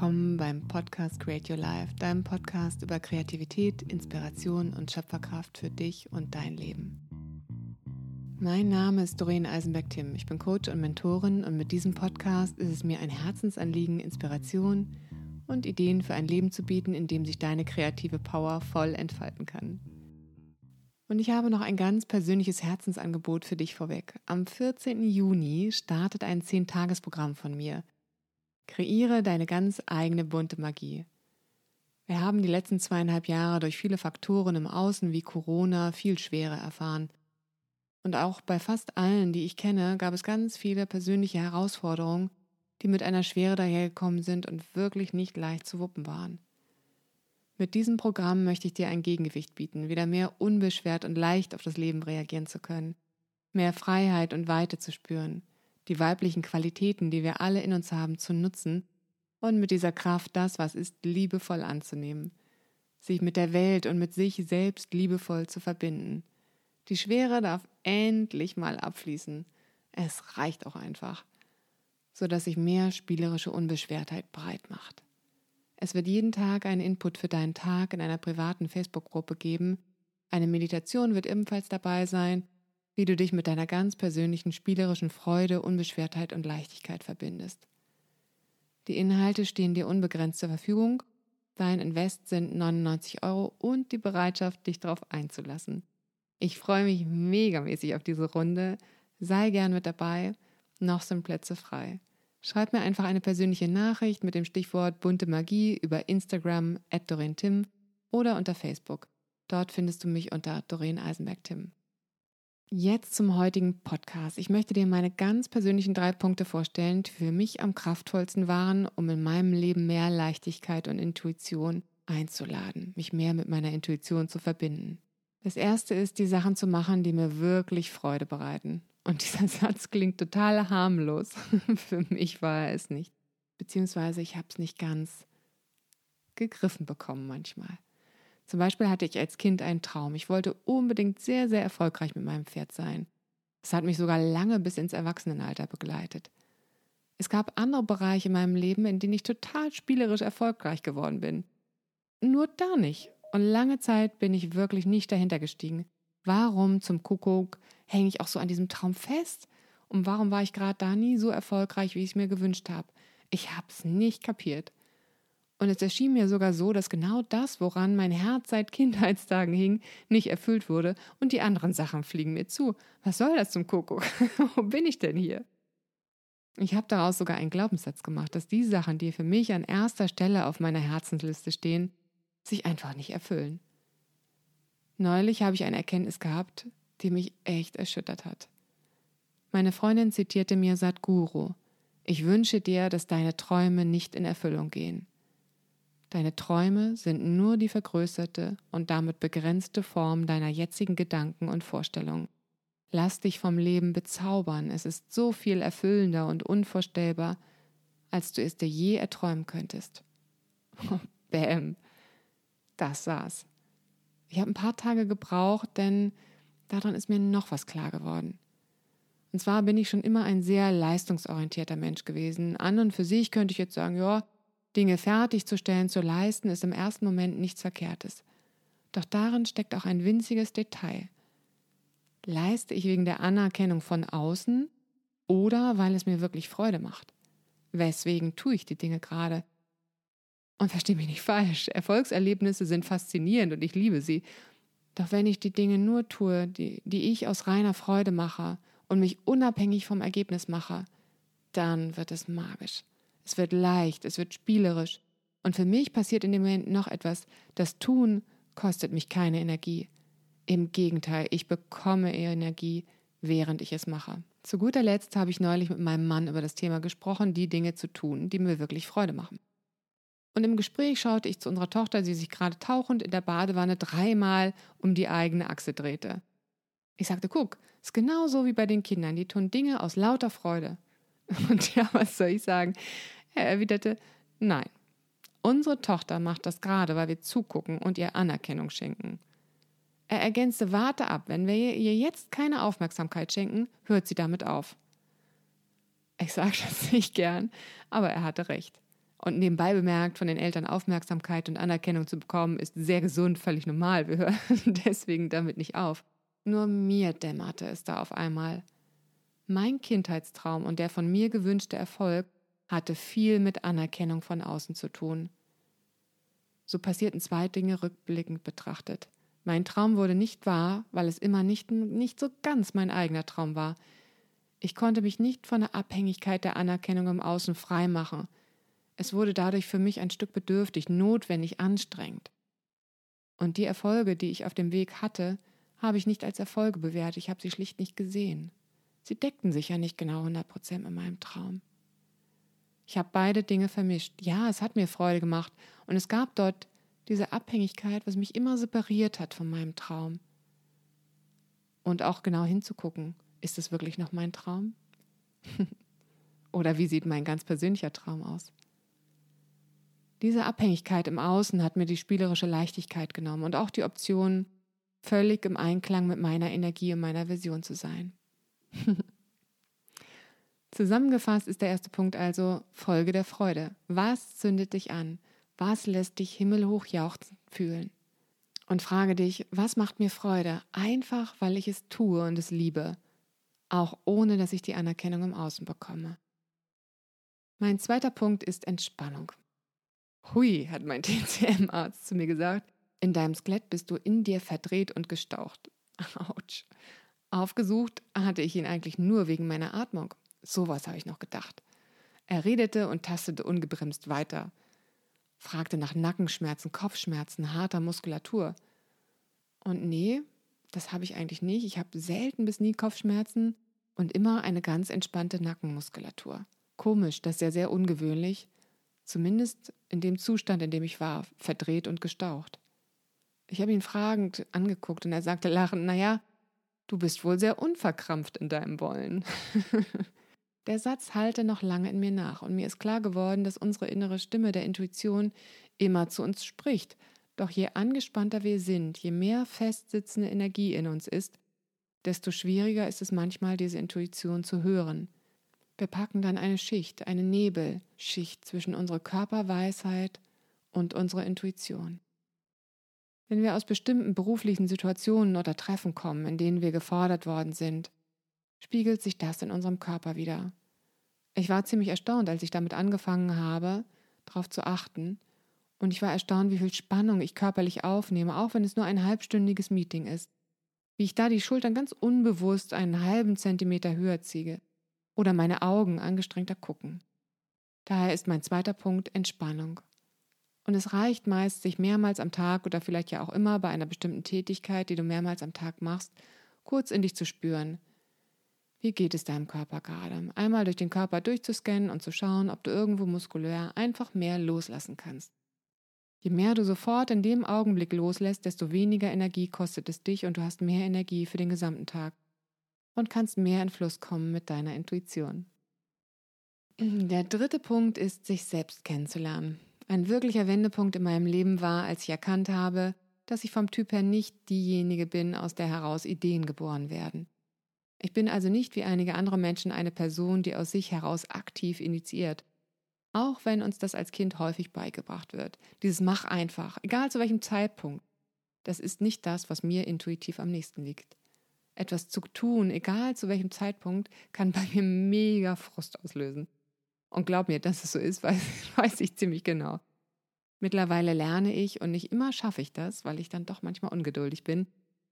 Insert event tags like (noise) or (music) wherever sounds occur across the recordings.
willkommen beim Podcast Create Your Life, deinem Podcast über Kreativität, Inspiration und Schöpferkraft für dich und dein Leben. Mein Name ist Doreen Eisenberg-Tim. Ich bin Coach und Mentorin und mit diesem Podcast ist es mir ein Herzensanliegen, Inspiration und Ideen für ein Leben zu bieten, in dem sich deine kreative Power voll entfalten kann. Und ich habe noch ein ganz persönliches Herzensangebot für dich vorweg. Am 14. Juni startet ein 10-Tages-Programm von mir – Kreiere deine ganz eigene bunte Magie. Wir haben die letzten zweieinhalb Jahre durch viele Faktoren im Außen wie Corona viel Schwere erfahren. Und auch bei fast allen, die ich kenne, gab es ganz viele persönliche Herausforderungen, die mit einer Schwere dahergekommen sind und wirklich nicht leicht zu wuppen waren. Mit diesem Programm möchte ich dir ein Gegengewicht bieten, wieder mehr unbeschwert und leicht auf das Leben reagieren zu können, mehr Freiheit und Weite zu spüren, die weiblichen Qualitäten, die wir alle in uns haben, zu nutzen und mit dieser Kraft das, was ist, liebevoll anzunehmen, sich mit der Welt und mit sich selbst liebevoll zu verbinden. Die Schwere darf endlich mal abfließen. Es reicht auch einfach, so dass sich mehr spielerische Unbeschwertheit breit macht. Es wird jeden Tag einen Input für deinen Tag in einer privaten Facebook-Gruppe geben. Eine Meditation wird ebenfalls dabei sein wie du dich mit deiner ganz persönlichen spielerischen Freude, Unbeschwertheit und Leichtigkeit verbindest. Die Inhalte stehen dir unbegrenzt zur Verfügung. Dein Invest sind 99 Euro und die Bereitschaft, dich darauf einzulassen. Ich freue mich megamäßig auf diese Runde. Sei gern mit dabei. Noch sind Plätze frei. Schreib mir einfach eine persönliche Nachricht mit dem Stichwort bunte Magie über Instagram at Doreen Tim oder unter Facebook. Dort findest du mich unter Doreen Eisenberg Tim. Jetzt zum heutigen Podcast. Ich möchte dir meine ganz persönlichen drei Punkte vorstellen, die für mich am kraftvollsten waren, um in meinem Leben mehr Leichtigkeit und Intuition einzuladen, mich mehr mit meiner Intuition zu verbinden. Das erste ist, die Sachen zu machen, die mir wirklich Freude bereiten. Und dieser (laughs) Satz klingt total harmlos. (laughs) für mich war er es nicht. Beziehungsweise ich habe es nicht ganz gegriffen bekommen manchmal. Zum Beispiel hatte ich als Kind einen Traum. Ich wollte unbedingt sehr, sehr erfolgreich mit meinem Pferd sein. Das hat mich sogar lange bis ins Erwachsenenalter begleitet. Es gab andere Bereiche in meinem Leben, in denen ich total spielerisch erfolgreich geworden bin. Nur da nicht. Und lange Zeit bin ich wirklich nicht dahinter gestiegen. Warum zum Kuckuck hänge ich auch so an diesem Traum fest? Und warum war ich gerade da nie so erfolgreich, wie ich es mir gewünscht habe? Ich habe es nicht kapiert. Und es erschien mir sogar so, dass genau das, woran mein Herz seit Kindheitstagen hing, nicht erfüllt wurde und die anderen Sachen fliegen mir zu. Was soll das zum Kuckuck? (laughs) Wo bin ich denn hier? Ich habe daraus sogar einen Glaubenssatz gemacht, dass die Sachen, die für mich an erster Stelle auf meiner Herzensliste stehen, sich einfach nicht erfüllen. Neulich habe ich eine Erkenntnis gehabt, die mich echt erschüttert hat. Meine Freundin zitierte mir Sadhguru: Ich wünsche dir, dass deine Träume nicht in Erfüllung gehen. Deine Träume sind nur die vergrößerte und damit begrenzte Form deiner jetzigen Gedanken und Vorstellungen. Lass dich vom Leben bezaubern, es ist so viel erfüllender und unvorstellbar, als du es dir je erträumen könntest. (laughs) Bäm, das saß. Ich habe ein paar Tage gebraucht, denn daran ist mir noch was klar geworden. Und zwar bin ich schon immer ein sehr leistungsorientierter Mensch gewesen. An und für sich könnte ich jetzt sagen, ja, Dinge fertigzustellen, zu leisten, ist im ersten Moment nichts Verkehrtes. Doch darin steckt auch ein winziges Detail. Leiste ich wegen der Anerkennung von außen oder weil es mir wirklich Freude macht? Weswegen tue ich die Dinge gerade? Und verstehe mich nicht falsch, Erfolgserlebnisse sind faszinierend und ich liebe sie. Doch wenn ich die Dinge nur tue, die, die ich aus reiner Freude mache und mich unabhängig vom Ergebnis mache, dann wird es magisch. Es wird leicht, es wird spielerisch. Und für mich passiert in dem Moment noch etwas. Das Tun kostet mich keine Energie. Im Gegenteil, ich bekomme Energie, während ich es mache. Zu guter Letzt habe ich neulich mit meinem Mann über das Thema gesprochen, die Dinge zu tun, die mir wirklich Freude machen. Und im Gespräch schaute ich zu unserer Tochter, die sich gerade tauchend in der Badewanne dreimal um die eigene Achse drehte. Ich sagte, guck, ist genauso wie bei den Kindern, die tun Dinge aus lauter Freude. (laughs) Und ja, was soll ich sagen? Er erwiderte, nein, unsere Tochter macht das gerade, weil wir zugucken und ihr Anerkennung schenken. Er ergänzte, warte ab, wenn wir ihr jetzt keine Aufmerksamkeit schenken, hört sie damit auf. Ich sage das (laughs) nicht gern, aber er hatte recht. Und nebenbei bemerkt, von den Eltern Aufmerksamkeit und Anerkennung zu bekommen, ist sehr gesund, völlig normal. Wir hören (laughs) deswegen damit nicht auf. Nur mir dämmerte es da auf einmal. Mein Kindheitstraum und der von mir gewünschte Erfolg hatte viel mit Anerkennung von außen zu tun. So passierten zwei Dinge rückblickend betrachtet. Mein Traum wurde nicht wahr, weil es immer nicht, nicht so ganz mein eigener Traum war. Ich konnte mich nicht von der Abhängigkeit der Anerkennung im Außen frei machen. Es wurde dadurch für mich ein Stück bedürftig, notwendig, anstrengend. Und die Erfolge, die ich auf dem Weg hatte, habe ich nicht als Erfolge bewertet, ich habe sie schlicht nicht gesehen. Sie deckten sich ja nicht genau 100 Prozent mit meinem Traum. Ich habe beide Dinge vermischt. Ja, es hat mir Freude gemacht und es gab dort diese Abhängigkeit, was mich immer separiert hat von meinem Traum. Und auch genau hinzugucken, ist es wirklich noch mein Traum? (laughs) Oder wie sieht mein ganz persönlicher Traum aus? Diese Abhängigkeit im Außen hat mir die spielerische Leichtigkeit genommen und auch die Option, völlig im Einklang mit meiner Energie und meiner Vision zu sein. (laughs) Zusammengefasst ist der erste Punkt also Folge der Freude. Was zündet dich an? Was lässt dich himmelhoch jauchzend fühlen? Und frage dich, was macht mir Freude? Einfach, weil ich es tue und es liebe, auch ohne dass ich die Anerkennung im Außen bekomme. Mein zweiter Punkt ist Entspannung. Hui, hat mein (laughs) TCM-Arzt zu mir gesagt, in deinem Skelett bist du in dir verdreht und gestaucht. (laughs) Autsch. Aufgesucht hatte ich ihn eigentlich nur wegen meiner Atmung. Sowas habe ich noch gedacht. Er redete und tastete ungebremst weiter fragte nach Nackenschmerzen, Kopfschmerzen, harter Muskulatur. Und nee, das habe ich eigentlich nicht. Ich habe selten bis nie Kopfschmerzen und immer eine ganz entspannte Nackenmuskulatur. Komisch, das ist ja sehr ungewöhnlich, zumindest in dem Zustand, in dem ich war, verdreht und gestaucht. Ich habe ihn fragend angeguckt und er sagte lachend, naja, du bist wohl sehr unverkrampft in deinem Wollen. (laughs) Der Satz halte noch lange in mir nach und mir ist klar geworden, dass unsere innere Stimme der Intuition immer zu uns spricht. Doch je angespannter wir sind, je mehr festsitzende Energie in uns ist, desto schwieriger ist es manchmal, diese Intuition zu hören. Wir packen dann eine Schicht, eine Nebelschicht zwischen unserer Körperweisheit und unserer Intuition. Wenn wir aus bestimmten beruflichen Situationen oder Treffen kommen, in denen wir gefordert worden sind, spiegelt sich das in unserem Körper wieder. Ich war ziemlich erstaunt, als ich damit angefangen habe, darauf zu achten. Und ich war erstaunt, wie viel Spannung ich körperlich aufnehme, auch wenn es nur ein halbstündiges Meeting ist. Wie ich da die Schultern ganz unbewusst einen halben Zentimeter höher ziehe. Oder meine Augen angestrengter gucken. Daher ist mein zweiter Punkt Entspannung. Und es reicht meist, sich mehrmals am Tag oder vielleicht ja auch immer bei einer bestimmten Tätigkeit, die du mehrmals am Tag machst, kurz in dich zu spüren, wie geht es deinem Körper gerade? Einmal durch den Körper durchzuscannen und zu schauen, ob du irgendwo muskulär einfach mehr loslassen kannst. Je mehr du sofort in dem Augenblick loslässt, desto weniger Energie kostet es dich und du hast mehr Energie für den gesamten Tag und kannst mehr in Fluss kommen mit deiner Intuition. Der dritte Punkt ist, sich selbst kennenzulernen. Ein wirklicher Wendepunkt in meinem Leben war, als ich erkannt habe, dass ich vom Typ her nicht diejenige bin, aus der heraus Ideen geboren werden. Ich bin also nicht wie einige andere Menschen eine Person, die aus sich heraus aktiv initiiert. Auch wenn uns das als Kind häufig beigebracht wird. Dieses Mach einfach, egal zu welchem Zeitpunkt. Das ist nicht das, was mir intuitiv am nächsten liegt. Etwas zu tun, egal zu welchem Zeitpunkt, kann bei mir mega Frust auslösen. Und glaub mir, dass es so ist, (laughs) weiß, weiß ich ziemlich genau. Mittlerweile lerne ich und nicht immer schaffe ich das, weil ich dann doch manchmal ungeduldig bin,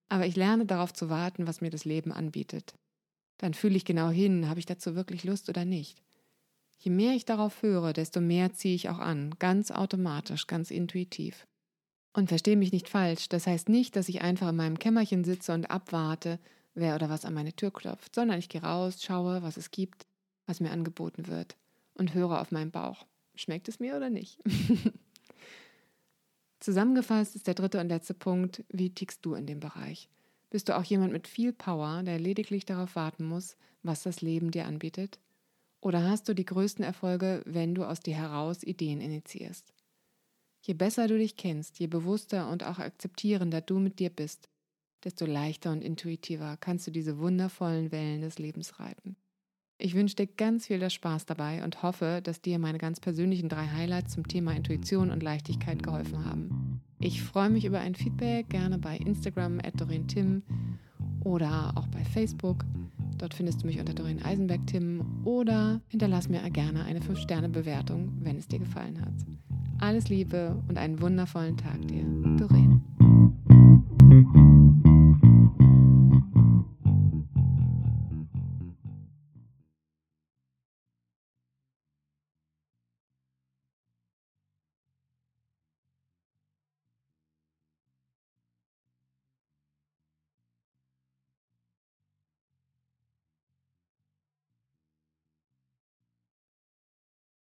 aber ich lerne darauf zu warten, was mir das Leben anbietet. Dann fühle ich genau hin, habe ich dazu wirklich Lust oder nicht. Je mehr ich darauf höre, desto mehr ziehe ich auch an, ganz automatisch, ganz intuitiv. Und verstehe mich nicht falsch, das heißt nicht, dass ich einfach in meinem Kämmerchen sitze und abwarte, wer oder was an meine Tür klopft, sondern ich gehe raus, schaue, was es gibt, was mir angeboten wird und höre auf meinen Bauch. Schmeckt es mir oder nicht? (laughs) Zusammengefasst ist der dritte und letzte Punkt, wie tickst du in dem Bereich? Bist du auch jemand mit viel Power, der lediglich darauf warten muss, was das Leben dir anbietet? Oder hast du die größten Erfolge, wenn du aus dir heraus Ideen initiierst? Je besser du dich kennst, je bewusster und auch akzeptierender du mit dir bist, desto leichter und intuitiver kannst du diese wundervollen Wellen des Lebens reiten. Ich wünsche dir ganz viel Spaß dabei und hoffe, dass dir meine ganz persönlichen drei Highlights zum Thema Intuition und Leichtigkeit geholfen haben. Ich freue mich über ein Feedback, gerne bei Instagram at Tim oder auch bei Facebook. Dort findest du mich unter Doreen Eisenberg Tim oder hinterlass mir gerne eine 5-Sterne-Bewertung, wenn es dir gefallen hat. Alles Liebe und einen wundervollen Tag dir. Doreen.